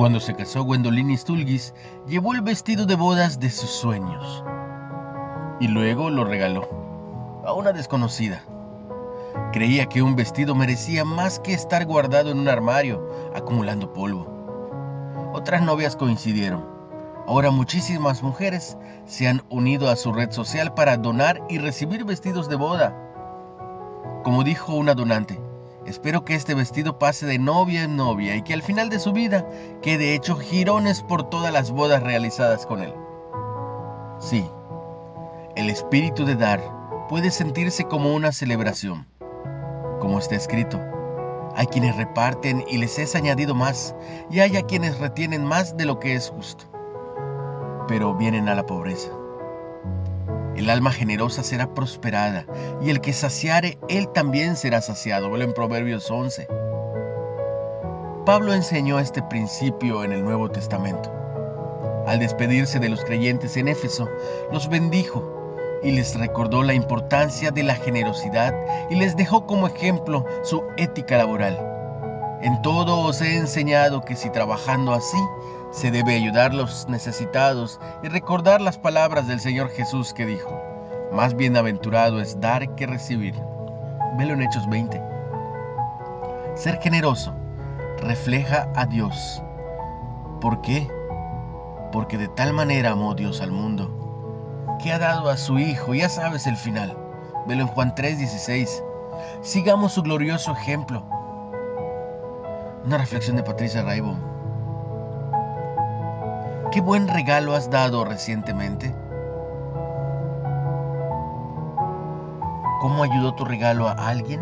Cuando se casó Gwendolyn Stulgis, llevó el vestido de bodas de sus sueños y luego lo regaló a una desconocida. Creía que un vestido merecía más que estar guardado en un armario, acumulando polvo. Otras novias coincidieron. Ahora muchísimas mujeres se han unido a su red social para donar y recibir vestidos de boda. Como dijo una donante, Espero que este vestido pase de novia en novia y que al final de su vida quede hecho girones por todas las bodas realizadas con él. Sí, el espíritu de dar puede sentirse como una celebración. Como está escrito, hay quienes reparten y les es añadido más, y hay a quienes retienen más de lo que es justo. Pero vienen a la pobreza. El alma generosa será prosperada, y el que saciare, él también será saciado. Velo en Proverbios 11. Pablo enseñó este principio en el Nuevo Testamento. Al despedirse de los creyentes en Éfeso, los bendijo y les recordó la importancia de la generosidad y les dejó como ejemplo su ética laboral. En todo os he enseñado que si trabajando así se debe ayudar a los necesitados y recordar las palabras del Señor Jesús que dijo, más bienaventurado es dar que recibir. Velo en Hechos 20. Ser generoso refleja a Dios. ¿Por qué? Porque de tal manera amó Dios al mundo, que ha dado a su Hijo, ya sabes el final. Velo en Juan 3:16. Sigamos su glorioso ejemplo. Una reflexión de Patricia Raibon. ¿Qué buen regalo has dado recientemente? ¿Cómo ayudó tu regalo a alguien?